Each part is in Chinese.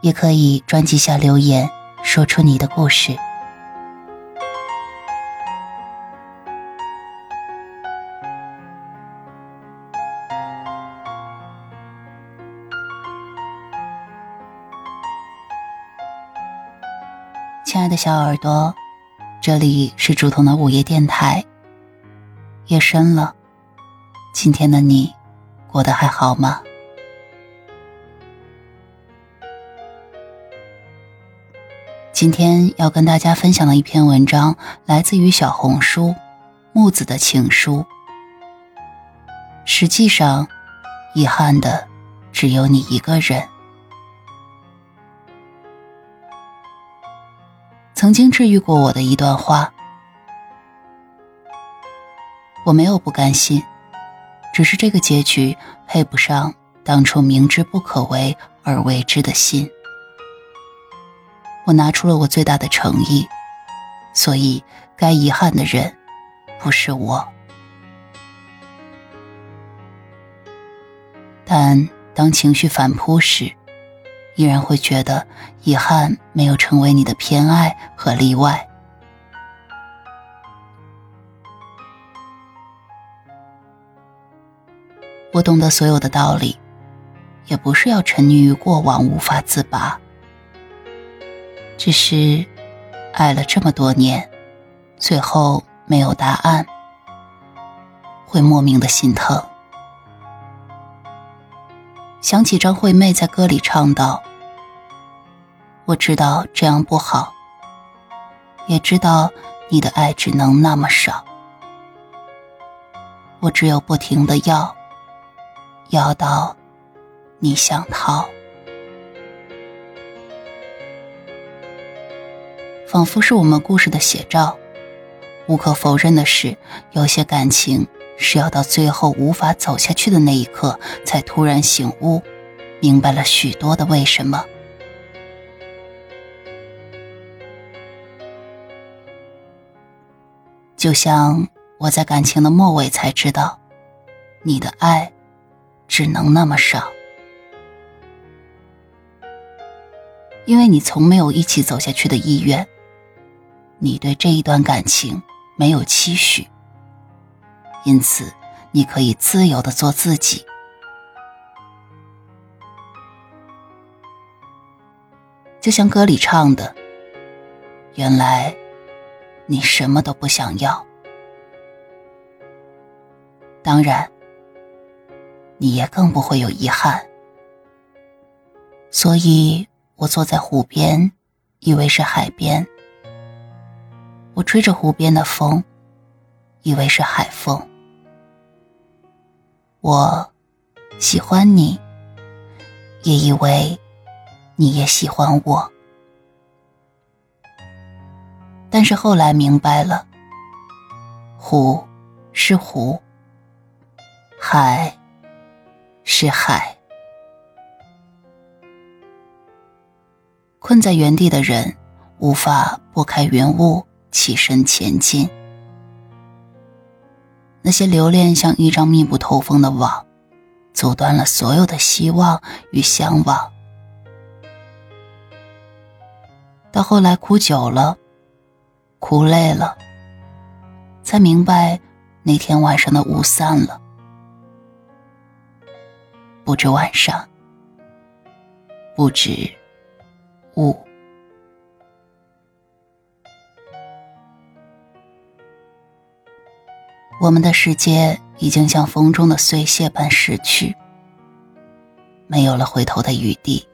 也可以专辑下留言，说出你的故事。亲爱的小耳朵，这里是竹筒的午夜电台。夜深了，今天的你过得还好吗？今天要跟大家分享的一篇文章，来自于小红书木子的情书。实际上，遗憾的只有你一个人。曾经治愈过我的一段话，我没有不甘心，只是这个结局配不上当初明知不可为而为之的心。我拿出了我最大的诚意，所以该遗憾的人不是我。但当情绪反扑时，依然会觉得遗憾没有成为你的偏爱和例外。我懂得所有的道理，也不是要沉溺于过往无法自拔。只是，爱了这么多年，最后没有答案，会莫名的心疼。想起张惠妹在歌里唱道：“我知道这样不好，也知道你的爱只能那么少，我只有不停的要，要到你想逃。”仿佛是我们故事的写照。无可否认的是，有些感情是要到最后无法走下去的那一刻，才突然醒悟，明白了许多的为什么。就像我在感情的末尾才知道，你的爱只能那么少，因为你从没有一起走下去的意愿。你对这一段感情没有期许，因此你可以自由的做自己。就像歌里唱的：“原来你什么都不想要，当然，你也更不会有遗憾。”所以我坐在湖边，以为是海边。我吹着湖边的风，以为是海风。我喜欢你，也以为你也喜欢我。但是后来明白了，湖是湖，海是海。困在原地的人，无法拨开云雾。起身前进，那些留恋像一张密不透风的网，阻断了所有的希望与向往。到后来哭久了，哭累了，才明白那天晚上的雾散了，不止晚上，不止雾。我们的世界已经像风中的碎屑般逝去，没有了回头的余地。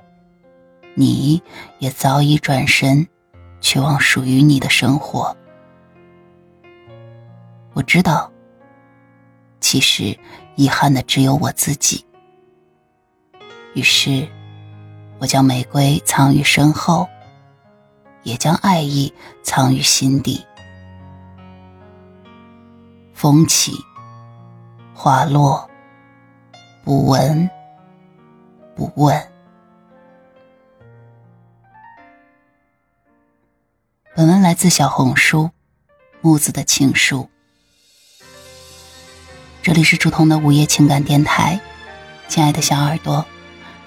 你也早已转身，去往属于你的生活。我知道，其实遗憾的只有我自己。于是，我将玫瑰藏于身后，也将爱意藏于心底。风起，花落，不闻不问。本文来自小红书木子的情书。这里是竹筒的午夜情感电台，亲爱的小耳朵，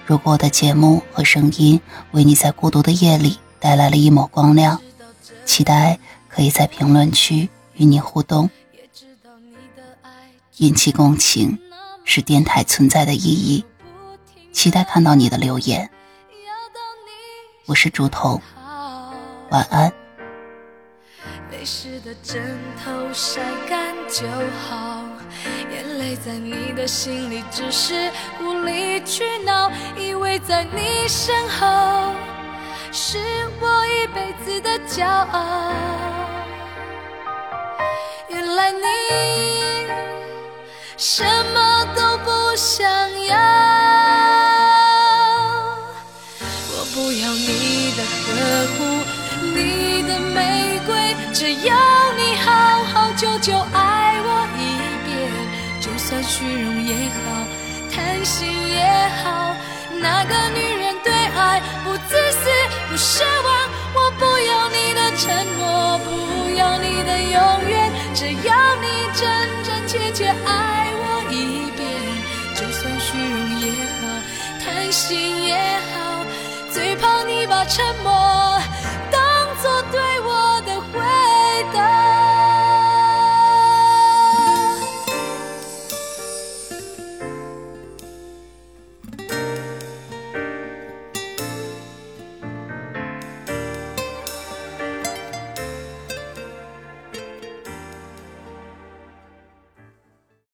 如果我的节目和声音为你在孤独的夜里带来了一抹光亮，期待可以在评论区与你互动。引起共情是电台存在的意义，期待看到你的留言。我是竹筒，晚安。泪湿的枕头晒干就好，眼泪在你的心里只是无理取闹，依偎在你身后是我一辈子的骄傲。原来你。什么都不想要，我不要你的呵护，你的玫瑰，只要你好好久久爱我一遍，就算虚荣也好，贪心也好，那个女人对爱不自私不奢望，我不要你的承诺，不要你的永远，只要你真真切切爱。也好，贪心也好，最怕你把沉默。